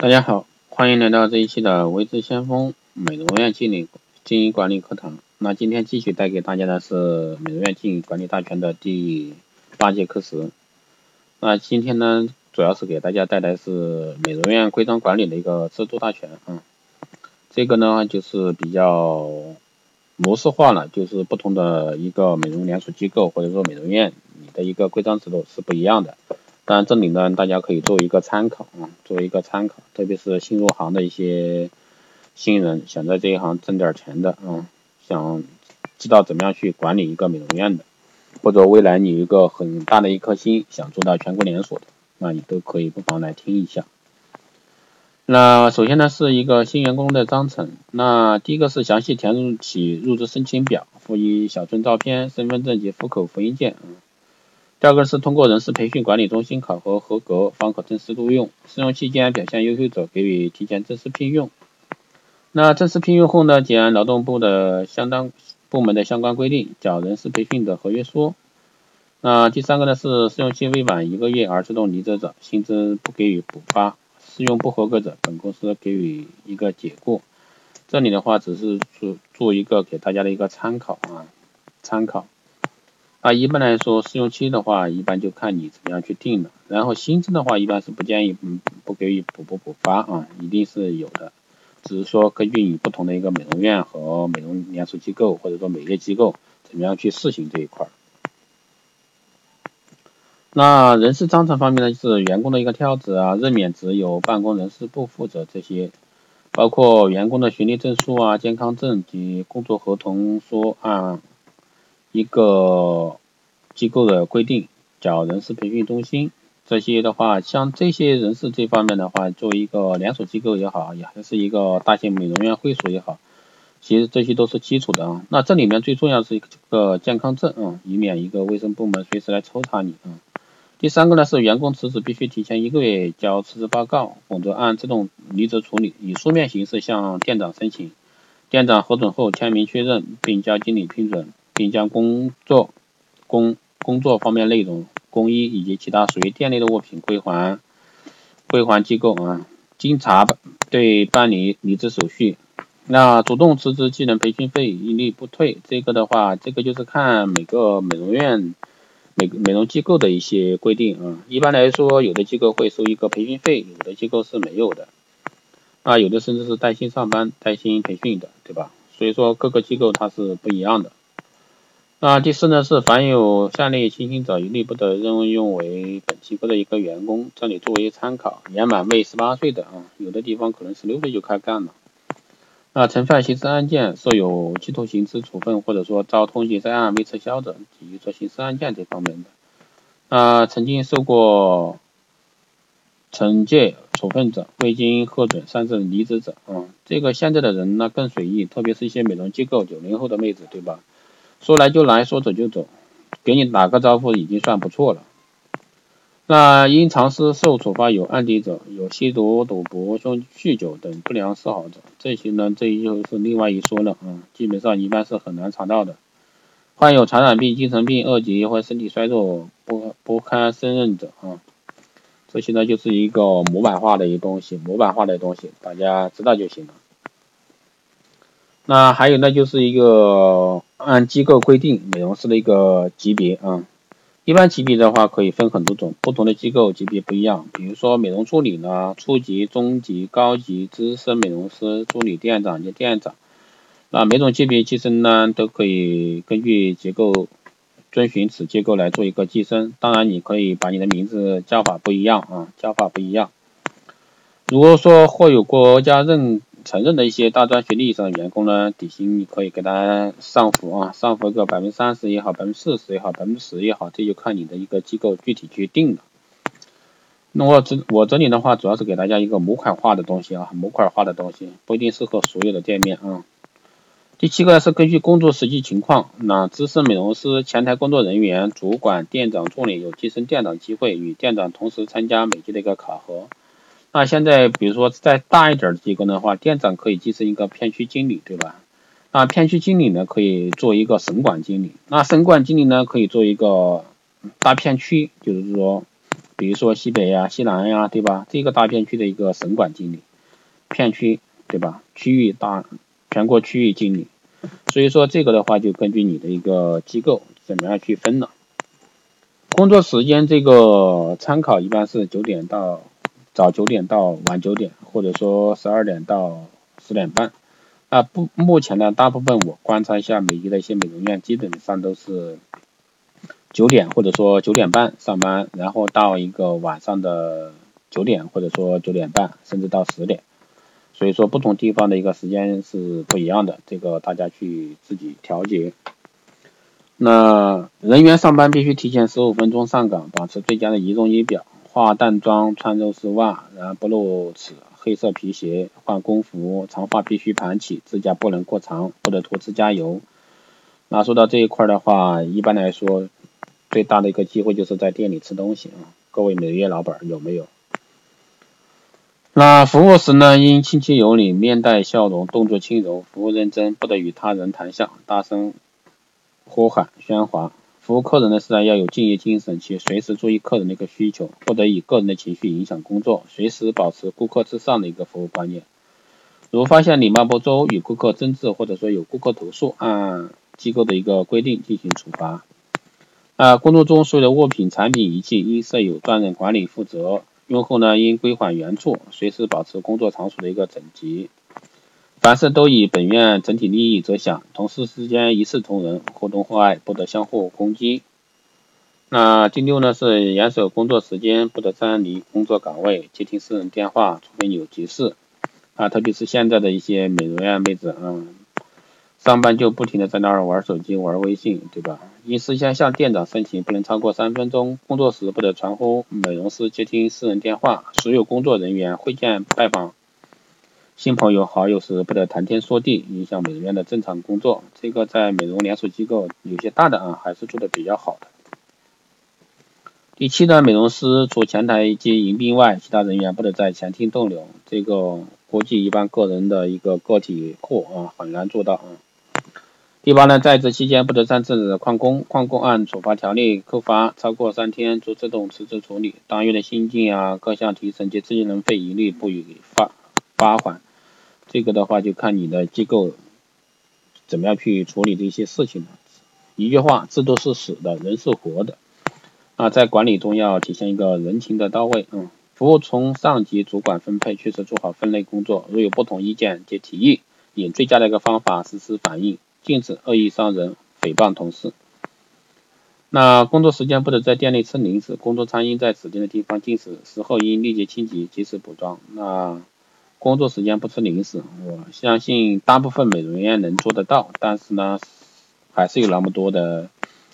大家好，欢迎来到这一期的微知先锋美容院经理经营管理课堂。那今天继续带给大家的是美容院经营管理大全的第八节课时。那今天呢，主要是给大家带来是美容院规章管理的一个制度大全啊。这个呢，就是比较模式化了，就是不同的一个美容连锁机构或者说美容院，你的一个规章制度是不一样的。当然，这里呢，大家可以做一个参考啊，做一个参考，特别是新入行的一些新人，想在这一行挣点钱的啊，想知道怎么样去管理一个美容院的，或者未来你有一个很大的一颗心，想做到全国连锁的，那你都可以不妨来听一下。那首先呢，是一个新员工的章程，那第一个是详细填入起入职申请表，附一小寸照片、身份证及户口复印件啊。第二个是通过人事培训管理中心考核合格，方可正式录用。试用期间表现优秀者给予提前正式聘用。那正式聘用后呢，检按劳动部的相当部门的相关规定，缴人事培训的合约书。那第三个呢是试用期未满一个月而自动离职者，薪资不给予补发。试用不合格者，本公司给予一个解雇。这里的话只是做做一个给大家的一个参考啊，参考。啊，一般来说，试用期的话，一般就看你怎么样去定了。然后薪资的话，一般是不建议，嗯，不给予补不补发啊，一定是有的。只是说根据你不同的一个美容院和美容连锁机构或者说美业机构，怎么样去试行这一块。那人事章程方面呢，就是员工的一个跳职啊、任免职由办公人事部负责这些，包括员工的学历证书啊、健康证及工作合同书啊。一个机构的规定，叫人事培训中心，这些的话，像这些人事这方面的话，作为一个连锁机构也好，也还是一个大型美容院会所也好，其实这些都是基础的啊。那这里面最重要是一个健康证啊，以免一个卫生部门随时来抽查你啊。第三个呢是员工辞职必须提前一个月交辞职报告，否则按自动离职处理，以书面形式向店长申请，店长核准后签名确认，并交经理批准。并将工作工工作方面内容、工衣以及其他属于店内的物品归还归还机构啊。经查对办理离职手续。那主动辞职技能培训费一律不退。这个的话，这个就是看每个美容院、每个美容机构的一些规定啊。一般来说，有的机构会收一个培训费，有的机构是没有的。啊，有的甚至是带薪上班、带薪培训的，对吧？所以说各个机构它是不一样的。那第四呢是凡有下列情形者，一律不得任用为本机构的一个员工。这里作为参考，年满未十八岁的啊，有的地方可能十六岁就开干了。那曾犯刑事案件，受有期徒刑之处分，或者说遭通缉在案未撤销者，基于做刑事案件这方面的。那曾经受过惩戒处分者，未经核准擅自离职者啊，这个现在的人呢更随意，特别是一些美容机构，九零后的妹子，对吧？说来就来，说走就走，给你打个招呼已经算不错了。那因常识受处罚有案底者，有吸毒、赌博、酗酗酒等不良嗜好者，这些呢，这又是另外一说了啊。基本上一般是很难查到的。患有传染病、精神病二级或身体衰弱不不堪胜任者啊，这些呢就是一个模板化的一个东西，模板化的东西，大家知道就行了。那还有呢，就是一个按机构规定美容师的一个级别啊。一般级别的话可以分很多种，不同的机构级别不一样。比如说美容助理呢，初级、中级、高级、资深美容师、助理店长及店长。那每种级别晋升呢，都可以根据结构遵循此结构来做一个晋升。当然，你可以把你的名字叫法不一样啊，叫法不一样。如果说或有国家认。承认的一些大专学历以上的员工呢，底薪你可以给他上浮啊，上浮个百分之三十也好，百分之四十也好，百分之十也好，这就看你的一个机构具体去定了。那我这我这里的话，主要是给大家一个模块化的东西啊，模块化的东西不一定适合所有的店面啊。第七个是根据工作实际情况，那资深美容师、前台工作人员、主管、店长、助理有晋升店长机会，与店长同时参加每季的一个考核。那现在，比如说再大一点的机构的话，店长可以晋升一个片区经理，对吧？那片区经理呢，可以做一个省管经理。那省管经理呢，可以做一个大片区，就是说比如说西北呀、西南呀，对吧？这个大片区的一个省管经理，片区，对吧？区域大，全国区域经理。所以说这个的话，就根据你的一个机构怎么样去分了。工作时间这个参考一般是九点到早九点到晚九点，或者说十二点到十点半。啊不，目前呢，大部分我观察一下美的的一些美容院，基本上都是九点或者说九点半上班，然后到一个晚上的九点或者说九点半，甚至到十点。所以说不同地方的一个时间是不一样的，这个大家去自己调节。那人员上班必须提前十五分钟上岗，保持最佳的仪容仪表，化淡妆，穿肉丝袜，然后不露齿。黑色皮鞋，换工服，长发必须盘起，指甲不能过长，不得涂指甲油。那说到这一块的话，一般来说，最大的一个机会就是在店里吃东西啊。各位美业老板有没有？那服务时呢，应亲切有礼，面带笑容，动作轻柔，服务认真，不得与他人谈笑，大声呼喊喧哗。服务客人的时候要有敬业精神，且随时注意客人的一个需求，不得以个人的情绪影响工作，随时保持顾客至上的一个服务观念。如发现礼貌不周，与顾客争执，或者说有顾客投诉，按机构的一个规定进行处罚。啊，工作中所有的物品、产品、仪器应设有专人管理负责，用后呢应归还原处，随时保持工作场所的一个整洁。凡事都以本院整体利益着想，同事之间一视同仁，互动互爱，不得相互攻击。那第六呢是严守工作时间，不得擅离工作岗位，接听私人电话，除非有急事。啊，特别是现在的一些美容院妹子啊，上班就不停的在那儿玩手机、玩微信，对吧？应事先向店长申请，不能超过三分钟。工作时不得传呼美容师，接听私人电话。所有工作人员会见拜访。新朋友好友时不得谈天说地，影响美容院的正常工作。这个在美容连锁机构有些大的啊，还是做的比较好的。第七呢，美容师除前台及迎宾外，其他人员不得在前厅逗留。这个估计一般个人的一个个体户啊，很难做到啊。第八呢，在职期间不得擅自旷工，旷工按处罚条例扣罚，超过三天做自动辞职处理。当月的薪金啊，各项提成及技能费一律不予发发还。这个的话就看你的机构怎么样去处理这些事情了。一句话，制度是死的，人是活的。啊，在管理中要体现一个人情的到位。嗯，服务从上级主管分配，确实做好分类工作。如有不同意见及提议，以最佳的一个方法实施反映，禁止恶意伤人、诽谤同事。那工作时间不得在店内吃零食，工作餐应在指定的地方进食，食后应立即清洁，及时补妆。那工作时间不吃零食，我相信大部分美容院能做得到，但是呢，还是有那么多的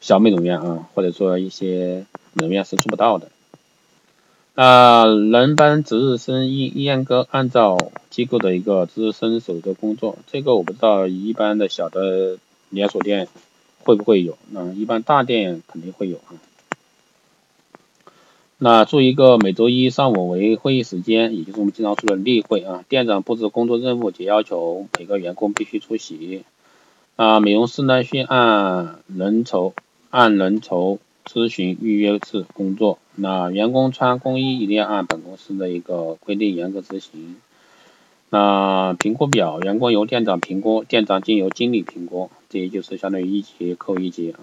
小美容院啊，或者说一些美容院是做不到的。啊，轮班值日生应严格按照机构的一个值日生守则工作，这个我不知道一般的小的连锁店会不会有，那一般大店肯定会有啊。那做一个每周一上午为会议时间，也就是我们经常说的例会啊。店长布置工作任务及要求每个员工必须出席。啊，美容师呢需按人酬按人酬咨询预约制工作。那员工穿工衣一定要按本公司的一个规定严格执行。那评估表，员工由店长评估，店长经由经理评估，这也就是相当于一级扣一级啊。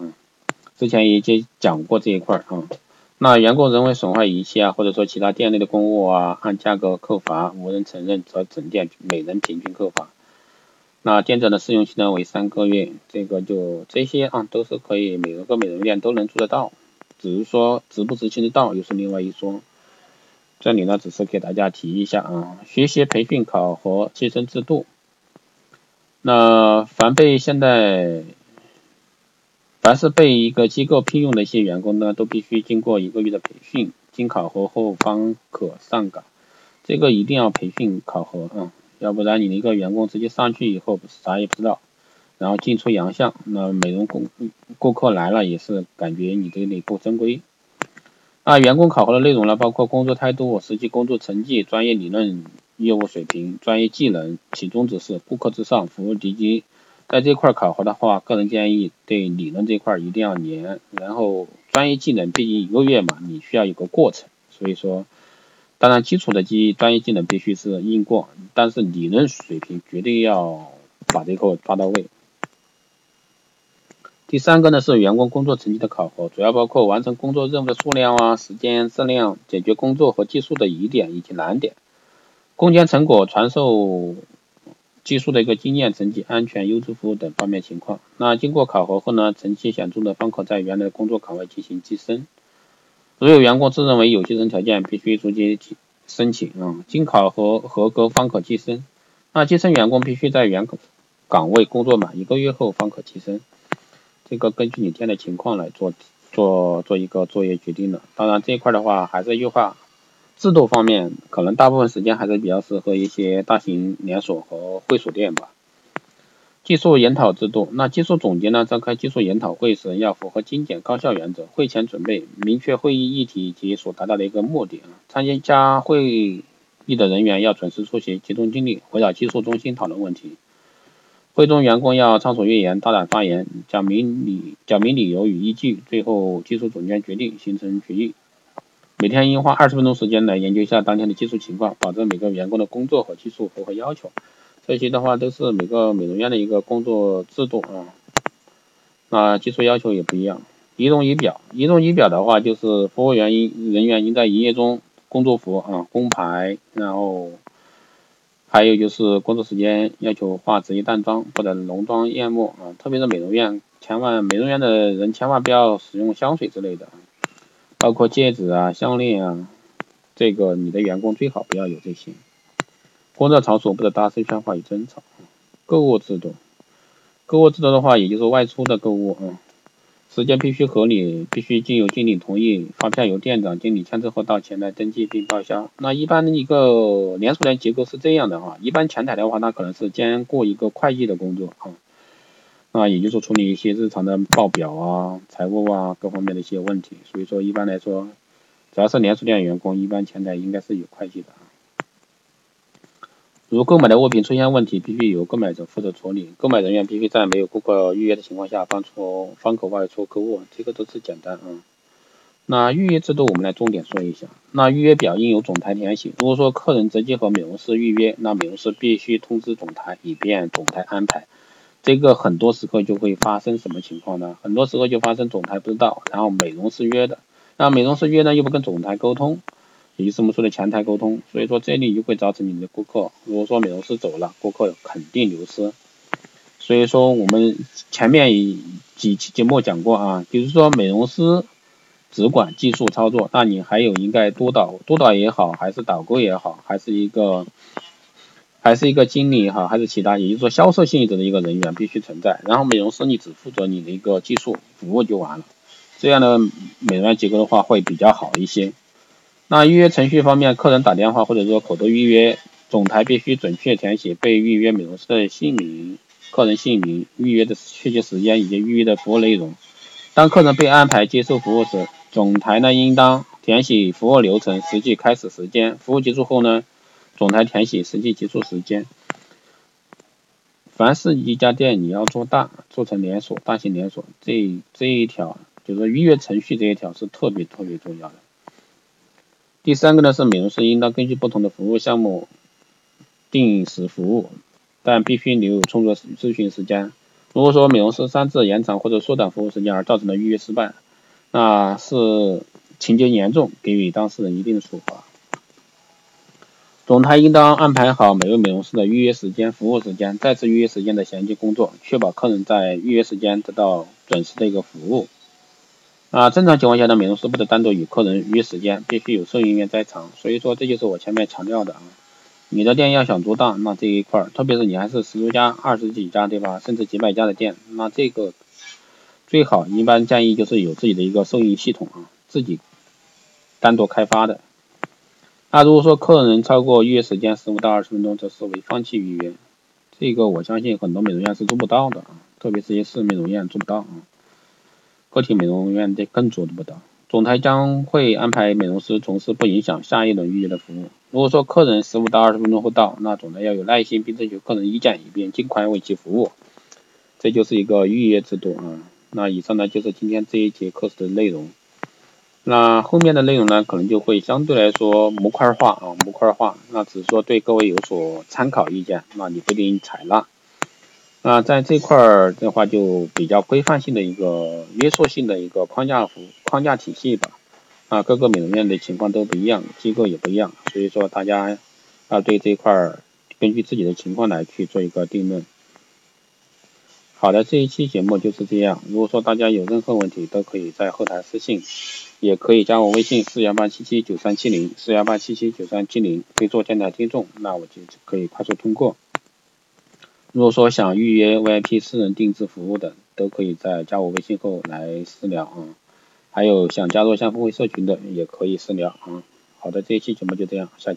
之前也经讲过这一块啊。那员工人为损坏仪器啊，或者说其他店内的公物啊，按价格扣罚；无人承认，则整店每人平均扣罚。那店长的试用期呢为三个月，这个就这些啊，都是可以每个美容院都能做得到，只是说执不执行得到又是另外一说。这里呢只是给大家提一下啊，学习培训考核晋升制度。那凡被现在。凡是被一个机构聘用的一些员工呢，都必须经过一个月的培训，经考核后方可上岗。这个一定要培训考核啊，要不然你的一个员工直接上去以后啥也不知道，然后进出洋相，那美容顾顾客来了也是感觉你这里不正规。那员工考核的内容呢，包括工作态度、实际工作成绩、专业理论业务水平、专业技能，其宗旨是顾客至上，服务第一。在这块考核的话，个人建议对理论这块一定要严，然后专业技能毕竟一个月嘛，你需要有个过程，所以说，当然基础的技专业技能必须是硬过，但是理论水平绝对要把这个抓到位。第三个呢是员工工作成绩的考核，主要包括完成工作任务的数量啊、时间、质量、解决工作和技术的疑点以及难点、攻坚成果、传授技术的一个经验、成绩、安全、优质服务等方面情况。那经过考核后呢，成绩显著的方可在原来的工作岗位进行晋升。如有员工自认为有晋升条件，必须逐级申请啊，经考核合格方可晋升。那晋升员工必须在原岗位工作满一个月后方可提升。这个根据你店的情况来做做做一个作业决定的。当然这一块的话，还是优化制度方面，可能大部分时间还是比较适合一些大型连锁和会所店吧。技术研讨制度，那技术总监呢召开技术研讨会时，要符合精简高效原则。会前准备，明确会议议题及所达到的一个目的。参加会议的人员要准时出席，集中精力围绕技术中心讨论问题。会中员工要畅所欲言，大胆发言，讲明理讲明理由与依据，最后技术总监决定形成决议。每天应花二十分钟时间来研究一下当天的技术情况，保证每个员工的工作和技术符合要求。这些的话都是每个美容院的一个工作制度啊，那技术要求也不一样。仪容仪表，仪容仪表的话就是服务员应人员应在营业中工作服啊、工牌，然后。还有就是工作时间要求化职业淡妆或者浓妆艳抹啊，特别是美容院，千万美容院的人千万不要使用香水之类的，包括戒指啊、项链啊，这个你的员工最好不要有这些。工作场所不得大声喧哗与争吵。购物制度，购物制度的话，也就是外出的购物啊。时间必须合理，必须经由经理同意，发票由店长、经理签字后到前台登记并报销。那一般的一个连锁店结构是这样的哈，一般前台的话，那可能是兼顾一个会计的工作啊，那也就是处理一些日常的报表啊、财务啊各方面的一些问题。所以说一般来说，只要是连锁店员工，一般前台应该是有会计的啊。如购买的物品出现问题，必须由购买者负责处理。购买人员必须在没有顾客预约的情况下放出方口外出购物，这个都是简单啊。那预约制度我们来重点说一下。那预约表应由总台填写。如果说客人直接和美容师预约，那美容师必须通知总台，以便总台安排。这个很多时候就会发生什么情况呢？很多时候就发生总台不知道，然后美容师约的，那美容师约呢又不跟总台沟通。也就是我们说的前台沟通，所以说这里就会造成你的顾客，如果说美容师走了，顾客肯定流失。所以说我们前面几期节目讲过啊，就是说美容师只管技术操作，那你还有应该督导，督导也好，还是导购也好，还是一个还是一个经理也好，还是其他，也就是说销售性质的一个人员必须存在。然后美容师你只负责你的一个技术服务就完了，这样的美容院结构的话会比较好一些。那预约程序方面，客人打电话或者说口头预约，总台必须准确填写被预约美容师的姓名、客人姓名、预约的确切时间以及预约的服务内容。当客人被安排接受服务时，总台呢应当填写服务流程、实际开始时间。服务结束后呢，总台填写实际结束时间。凡是一家店你要做大，做成连锁、大型连锁，这这一条就是预约程序这一条是特别特别重要的。第三个呢是美容师应当根据不同的服务项目定时服务，但必须留有充足咨询时间。如果说美容师擅自延长或者缩短服务时间而造成的预约失败，那是情节严重，给予当事人一定的处罚。总台应当安排好每位美容师的预约时间、服务时间、再次预约时间的衔接工作，确保客人在预约时间得到准时的一个服务。啊，正常情况下呢，美容师不得单独与客人约时间，必须有收银员在场。所以说，这就是我前面强调的啊，你的店要想做大，那这一块儿，特别是你还是十多家、二十几家，对吧？甚至几百家的店，那这个最好一般建议就是有自己的一个收银系统啊，自己单独开发的。那如果说客人超过预约时间十五到二十分钟，则视为放弃预约。这个我相信很多美容院是做不到的啊，特别是一些私人美容院做不到啊。个体美容院这更做不到，总台将会安排美容师从事不影响下一轮预约的服务。如果说客人十五到二十分钟后到，那总台要有耐心，并征求客人意见，以便尽快为其服务。这就是一个预约制度啊。那以上呢就是今天这一节课时的内容。那后面的内容呢，可能就会相对来说模块化啊，模块化，那只是说对各位有所参考意见，那你不一定采纳。那在这块儿的话，就比较规范性的一个约束性的一个框架服框架体系吧。啊，各个美容院的情况都不一样，机构也不一样，所以说大家要对这块儿根据自己的情况来去做一个定论。好的，这一期节目就是这样。如果说大家有任何问题，都可以在后台私信，也可以加我微信四幺八七七九三七零四幺八七七九三七零，可以做电台听众，那我就可以快速通过。如果说想预约 VIP 私人定制服务的，都可以在加我微信后来私聊啊。还有想加入相互会社群的，也可以私聊啊。好的，这一期节目就这样，下期。